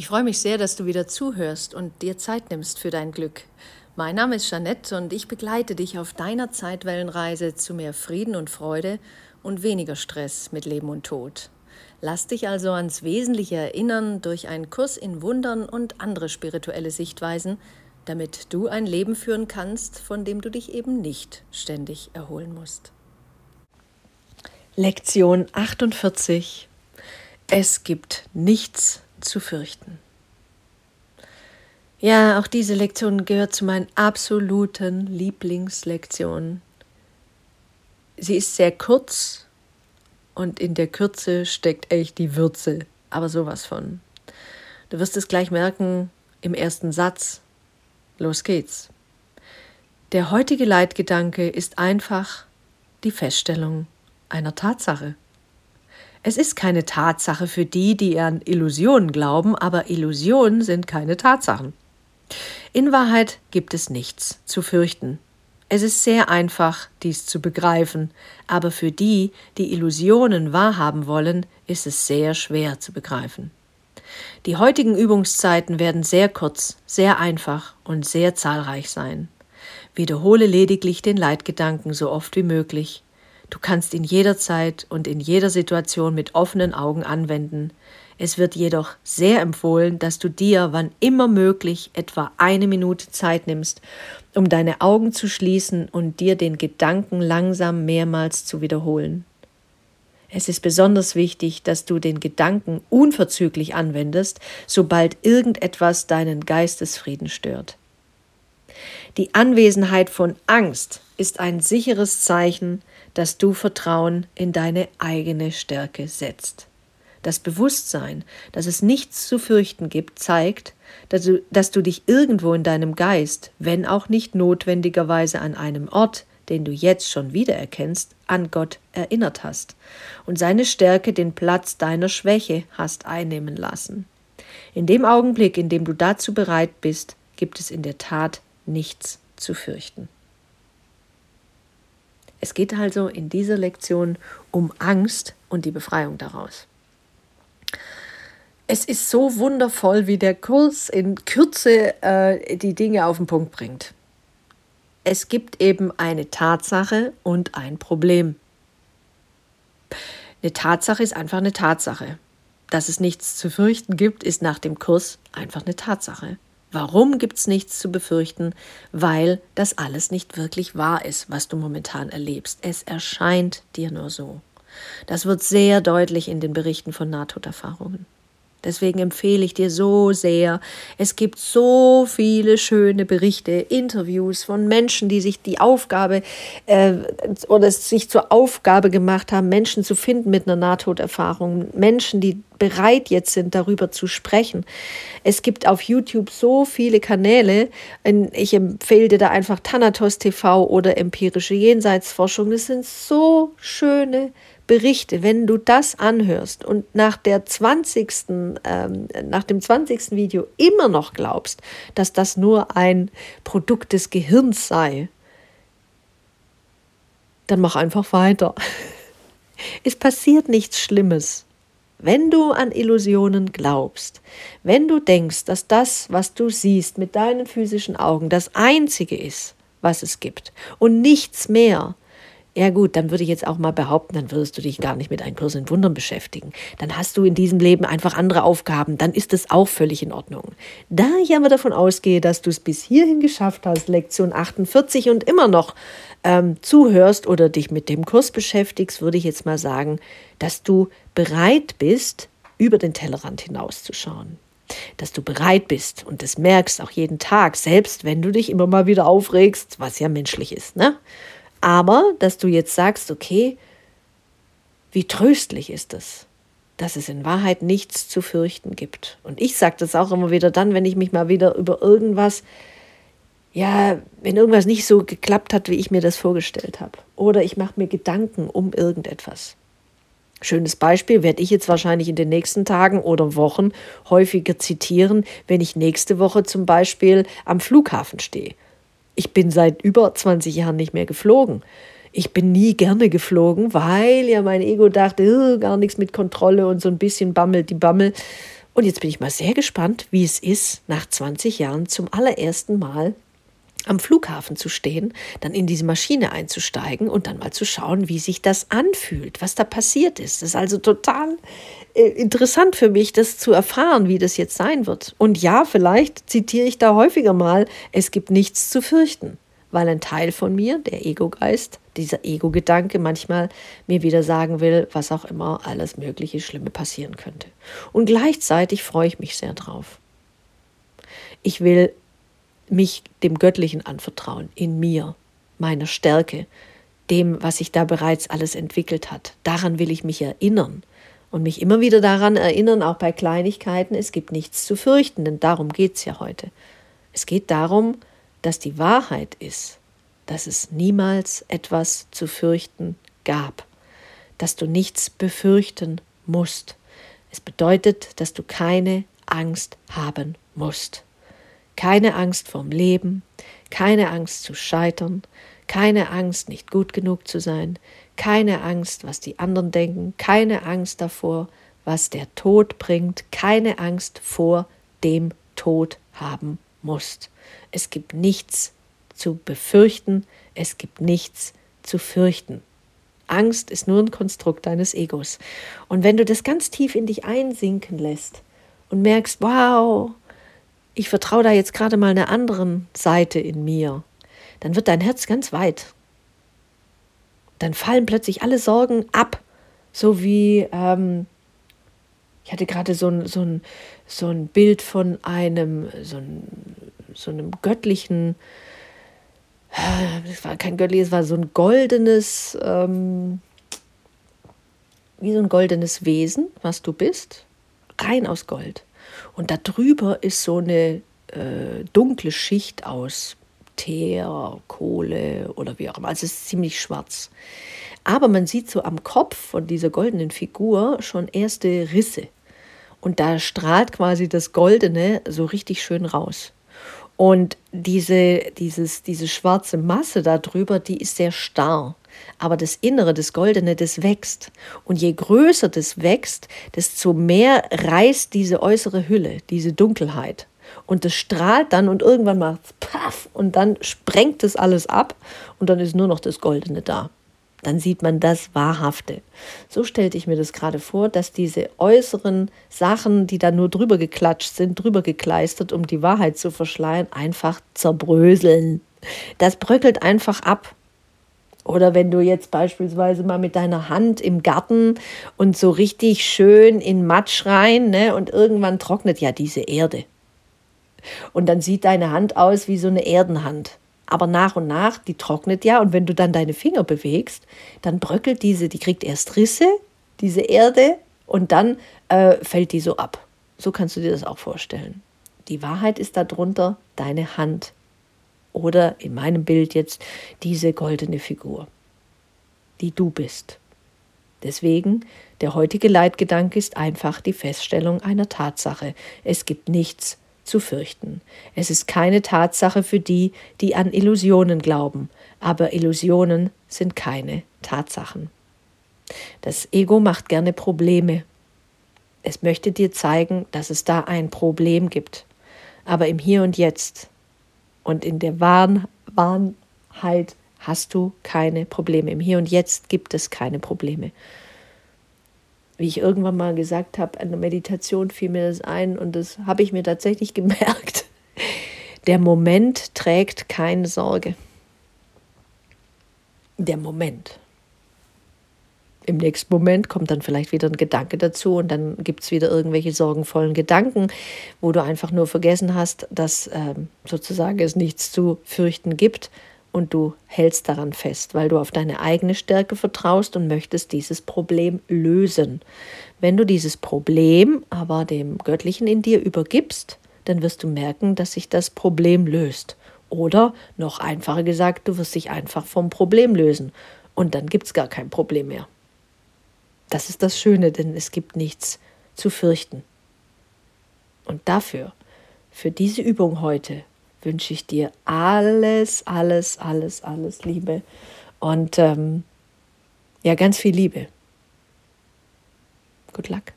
Ich freue mich sehr, dass du wieder zuhörst und dir Zeit nimmst für dein Glück. Mein Name ist Jeanette und ich begleite dich auf deiner Zeitwellenreise zu mehr Frieden und Freude und weniger Stress mit Leben und Tod. Lass dich also ans Wesentliche erinnern durch einen Kurs in Wundern und andere spirituelle Sichtweisen, damit du ein Leben führen kannst, von dem du dich eben nicht ständig erholen musst. Lektion 48 Es gibt nichts zu fürchten. Ja, auch diese Lektion gehört zu meinen absoluten Lieblingslektionen. Sie ist sehr kurz und in der Kürze steckt echt die Würze, aber sowas von. Du wirst es gleich merken im ersten Satz. Los geht's. Der heutige Leitgedanke ist einfach die Feststellung einer Tatsache. Es ist keine Tatsache für die, die an Illusionen glauben, aber Illusionen sind keine Tatsachen. In Wahrheit gibt es nichts zu fürchten. Es ist sehr einfach, dies zu begreifen, aber für die, die Illusionen wahrhaben wollen, ist es sehr schwer zu begreifen. Die heutigen Übungszeiten werden sehr kurz, sehr einfach und sehr zahlreich sein. Wiederhole lediglich den Leitgedanken so oft wie möglich. Du kannst ihn jederzeit und in jeder Situation mit offenen Augen anwenden. Es wird jedoch sehr empfohlen, dass du dir, wann immer möglich, etwa eine Minute Zeit nimmst, um deine Augen zu schließen und dir den Gedanken langsam mehrmals zu wiederholen. Es ist besonders wichtig, dass du den Gedanken unverzüglich anwendest, sobald irgendetwas deinen Geistesfrieden stört. Die Anwesenheit von Angst ist ein sicheres Zeichen, dass du Vertrauen in deine eigene Stärke setzt. Das Bewusstsein, dass es nichts zu fürchten gibt, zeigt, dass du, dass du dich irgendwo in deinem Geist, wenn auch nicht notwendigerweise an einem Ort, den du jetzt schon wiedererkennst, an Gott erinnert hast und seine Stärke den Platz deiner Schwäche hast einnehmen lassen. In dem Augenblick, in dem du dazu bereit bist, gibt es in der Tat nichts zu fürchten. Es geht also in dieser Lektion um Angst und die Befreiung daraus. Es ist so wundervoll, wie der Kurs in Kürze äh, die Dinge auf den Punkt bringt. Es gibt eben eine Tatsache und ein Problem. Eine Tatsache ist einfach eine Tatsache. Dass es nichts zu fürchten gibt, ist nach dem Kurs einfach eine Tatsache. Warum gibt es nichts zu befürchten? Weil das alles nicht wirklich wahr ist, was du momentan erlebst. Es erscheint dir nur so. Das wird sehr deutlich in den Berichten von Nahtoderfahrungen. Deswegen empfehle ich dir so sehr. Es gibt so viele schöne Berichte, Interviews von Menschen, die sich die Aufgabe äh, oder sich zur Aufgabe gemacht haben, Menschen zu finden mit einer Nahtoderfahrung. Menschen, die bereit jetzt sind, darüber zu sprechen. Es gibt auf YouTube so viele Kanäle. Ich empfehle dir da einfach Thanatos TV oder empirische Jenseitsforschung. Das sind so schöne Berichte, wenn du das anhörst und nach der 20. Ähm, nach dem 20. Video immer noch glaubst, dass das nur ein Produkt des Gehirns sei, dann mach einfach weiter. Es passiert nichts Schlimmes. Wenn du an Illusionen glaubst, wenn du denkst, dass das, was du siehst mit deinen physischen Augen, das Einzige ist, was es gibt und nichts mehr, ja gut, dann würde ich jetzt auch mal behaupten, dann würdest du dich gar nicht mit einem Kurs in Wundern beschäftigen. Dann hast du in diesem Leben einfach andere Aufgaben, dann ist das auch völlig in Ordnung. Da ich aber davon ausgehe, dass du es bis hierhin geschafft hast, Lektion 48 und immer noch ähm, zuhörst oder dich mit dem Kurs beschäftigst, würde ich jetzt mal sagen, dass du bereit bist, über den Tellerrand hinauszuschauen dass du bereit bist und das merkst auch jeden Tag, selbst wenn du dich immer mal wieder aufregst, was ja menschlich ist, ne? Aber dass du jetzt sagst, okay, wie tröstlich ist es, dass es in Wahrheit nichts zu fürchten gibt. Und ich sage das auch immer wieder dann, wenn ich mich mal wieder über irgendwas, ja, wenn irgendwas nicht so geklappt hat, wie ich mir das vorgestellt habe. Oder ich mache mir Gedanken um irgendetwas. Schönes Beispiel werde ich jetzt wahrscheinlich in den nächsten Tagen oder Wochen häufiger zitieren, wenn ich nächste Woche zum Beispiel am Flughafen stehe ich bin seit über 20 Jahren nicht mehr geflogen. Ich bin nie gerne geflogen, weil ja mein Ego dachte, gar nichts mit Kontrolle und so ein bisschen bammelt die Bammel. Und jetzt bin ich mal sehr gespannt, wie es ist, nach 20 Jahren zum allerersten Mal am Flughafen zu stehen, dann in diese Maschine einzusteigen und dann mal zu schauen, wie sich das anfühlt, was da passiert ist. Das ist also total äh, interessant für mich, das zu erfahren, wie das jetzt sein wird. Und ja, vielleicht zitiere ich da häufiger mal, es gibt nichts zu fürchten, weil ein Teil von mir, der Ego-Geist, dieser Ego-Gedanke manchmal mir wieder sagen will, was auch immer alles mögliche Schlimme passieren könnte. Und gleichzeitig freue ich mich sehr drauf. Ich will mich dem Göttlichen anvertrauen, in mir, meiner Stärke, dem, was sich da bereits alles entwickelt hat. Daran will ich mich erinnern und mich immer wieder daran erinnern, auch bei Kleinigkeiten, es gibt nichts zu fürchten, denn darum geht es ja heute. Es geht darum, dass die Wahrheit ist, dass es niemals etwas zu fürchten gab, dass du nichts befürchten musst. Es bedeutet, dass du keine Angst haben musst. Keine Angst vorm Leben, keine Angst zu scheitern, keine Angst, nicht gut genug zu sein, keine Angst, was die anderen denken, keine Angst davor, was der Tod bringt, keine Angst vor dem Tod haben musst. Es gibt nichts zu befürchten, es gibt nichts zu fürchten. Angst ist nur ein Konstrukt deines Egos. Und wenn du das ganz tief in dich einsinken lässt und merkst, wow, ich vertraue da jetzt gerade mal einer anderen Seite in mir, dann wird dein Herz ganz weit. Dann fallen plötzlich alle Sorgen ab, so wie ähm, ich hatte gerade so ein, so, ein, so ein Bild von einem, so, ein, so einem göttlichen, es war kein göttliches, es war so ein goldenes, ähm, wie so ein goldenes Wesen, was du bist, rein aus Gold. Und darüber ist so eine äh, dunkle Schicht aus Teer, Kohle oder wie auch immer. Also es ist ziemlich schwarz. Aber man sieht so am Kopf von dieser goldenen Figur schon erste Risse. Und da strahlt quasi das Goldene so richtig schön raus. Und diese, dieses, diese schwarze Masse darüber, die ist sehr starr. Aber das Innere, das Goldene, das wächst. Und je größer das wächst, desto mehr reißt diese äußere Hülle, diese Dunkelheit. Und das strahlt dann und irgendwann macht es paff und dann sprengt es alles ab und dann ist nur noch das Goldene da. Dann sieht man das Wahrhafte. So stellte ich mir das gerade vor, dass diese äußeren Sachen, die da nur drüber geklatscht sind, drüber gekleistert, um die Wahrheit zu verschleiern, einfach zerbröseln. Das bröckelt einfach ab. Oder wenn du jetzt beispielsweise mal mit deiner Hand im Garten und so richtig schön in Matsch rein, ne, und irgendwann trocknet ja diese Erde. Und dann sieht deine Hand aus wie so eine Erdenhand. Aber nach und nach, die trocknet ja, und wenn du dann deine Finger bewegst, dann bröckelt diese, die kriegt erst Risse, diese Erde, und dann äh, fällt die so ab. So kannst du dir das auch vorstellen. Die Wahrheit ist darunter deine Hand oder in meinem Bild jetzt diese goldene Figur, die du bist. Deswegen, der heutige Leitgedanke ist einfach die Feststellung einer Tatsache. Es gibt nichts zu fürchten. Es ist keine Tatsache für die, die an Illusionen glauben, aber Illusionen sind keine Tatsachen. Das Ego macht gerne Probleme. Es möchte dir zeigen, dass es da ein Problem gibt. Aber im Hier und Jetzt und in der Wahren, Wahrheit hast du keine Probleme. Im Hier und Jetzt gibt es keine Probleme. Wie ich irgendwann mal gesagt habe, an der Meditation fiel mir das ein und das habe ich mir tatsächlich gemerkt. Der Moment trägt keine Sorge. Der Moment. Im nächsten Moment kommt dann vielleicht wieder ein Gedanke dazu und dann gibt es wieder irgendwelche sorgenvollen Gedanken, wo du einfach nur vergessen hast, dass äh, sozusagen es nichts zu fürchten gibt und du hältst daran fest, weil du auf deine eigene Stärke vertraust und möchtest dieses Problem lösen. Wenn du dieses Problem aber dem Göttlichen in dir übergibst, dann wirst du merken, dass sich das Problem löst. Oder noch einfacher gesagt, du wirst dich einfach vom Problem lösen und dann gibt es gar kein Problem mehr. Das ist das Schöne, denn es gibt nichts zu fürchten. Und dafür, für diese Übung heute, wünsche ich dir alles, alles, alles, alles Liebe und ähm, ja, ganz viel Liebe. Good luck.